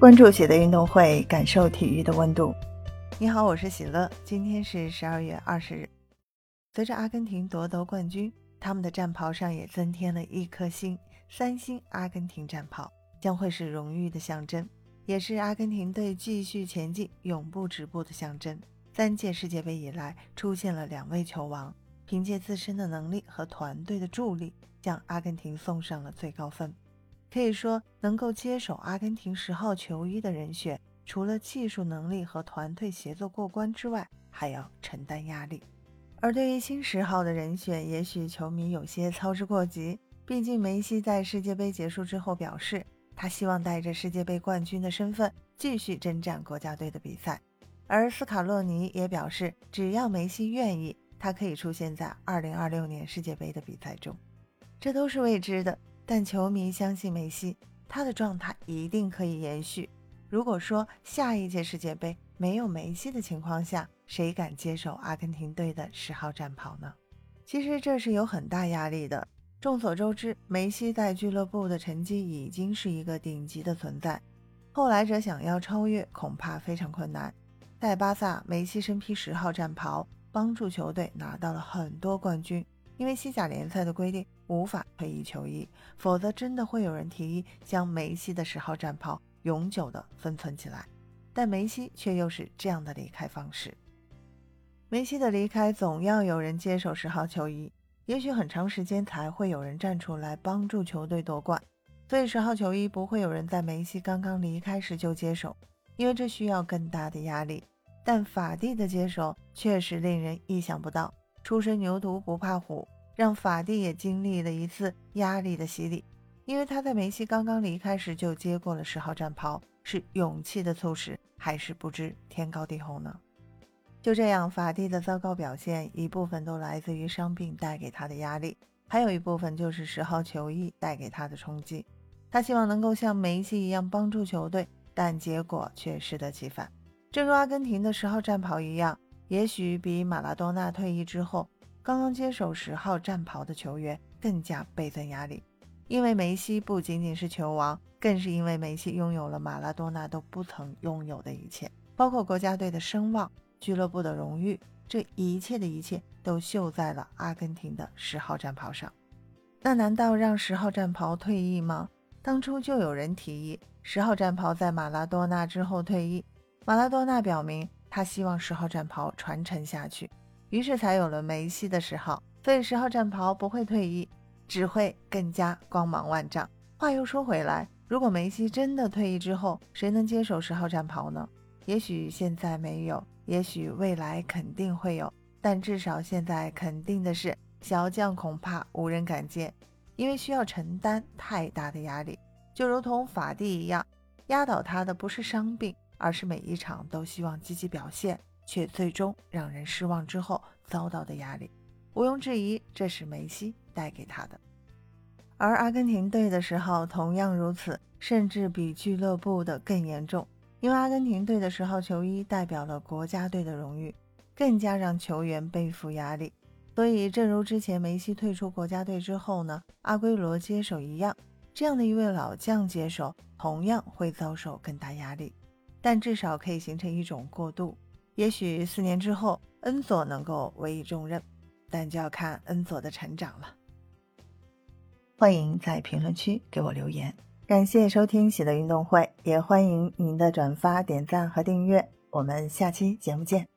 关注喜的运动会，感受体育的温度。你好，我是喜乐。今天是十二月二十日。随着阿根廷夺得冠军，他们的战袍上也增添了一颗星——三星阿根廷战袍，将会是荣誉的象征，也是阿根廷队继续前进、永不止步的象征。三届世界杯以来，出现了两位球王，凭借自身的能力和团队的助力，将阿根廷送上了最高分。可以说，能够接手阿根廷十号球衣的人选，除了技术能力和团队协作过关之外，还要承担压力。而对于新十号的人选，也许球迷有些操之过急。毕竟，梅西在世界杯结束之后表示，他希望带着世界杯冠军的身份继续征战国家队的比赛。而斯卡洛尼也表示，只要梅西愿意，他可以出现在2026年世界杯的比赛中。这都是未知的。但球迷相信梅西，他的状态一定可以延续。如果说下一届世界杯没有梅西的情况下，谁敢接手阿根廷队的十号战袍呢？其实这是有很大压力的。众所周知，梅西在俱乐部的成绩已经是一个顶级的存在，后来者想要超越恐怕非常困难。在巴萨，梅西身披十号战袍，帮助球队拿到了很多冠军。因为西甲联赛的规定无法退役球衣，否则真的会有人提议将梅西的十号战袍永久的封存起来。但梅西却又是这样的离开方式。梅西的离开总要有人接手十号球衣，也许很长时间才会有人站出来帮助球队夺冠。所以十号球衣不会有人在梅西刚刚离开时就接手，因为这需要更大的压力。但法蒂的接手确实令人意想不到。初生牛犊不怕虎，让法蒂也经历了一次压力的洗礼。因为他在梅西刚刚离开时就接过了十号战袍，是勇气的促使，还是不知天高地厚呢？就这样，法蒂的糟糕表现，一部分都来自于伤病带给他的压力，还有一部分就是十号球衣带给他的冲击。他希望能够像梅西一样帮助球队，但结果却适得其反。正如阿根廷的十号战袍一样。也许比马拉多纳退役之后刚刚接手十号战袍的球员更加倍增压力，因为梅西不仅仅是球王，更是因为梅西拥有了马拉多纳都不曾拥有的一切，包括国家队的声望、俱乐部的荣誉，这一切的一切都绣在了阿根廷的十号战袍上。那难道让十号战袍退役吗？当初就有人提议十号战袍在马拉多纳之后退役，马拉多纳表明。他希望十号战袍传承下去，于是才有了梅西的十号。所以十号战袍不会退役，只会更加光芒万丈。话又说回来，如果梅西真的退役之后，谁能接手十号战袍呢？也许现在没有，也许未来肯定会有，但至少现在肯定的是，小将恐怕无人敢接，因为需要承担太大的压力。就如同法蒂一样，压倒他的不是伤病。而是每一场都希望积极表现，却最终让人失望之后遭到的压力，毋庸置疑，这是梅西带给他的。而阿根廷队的时候同样如此，甚至比俱乐部的更严重，因为阿根廷队的十号球衣代表了国家队的荣誉，更加让球员背负压力。所以，正如之前梅西退出国家队之后呢，阿圭罗接手一样，这样的一位老将接手，同样会遭受更大压力。但至少可以形成一种过渡，也许四年之后，恩佐能够委以重任，但就要看恩佐的成长了。欢迎在评论区给我留言，感谢收听喜乐运动会，也欢迎您的转发、点赞和订阅。我们下期节目见。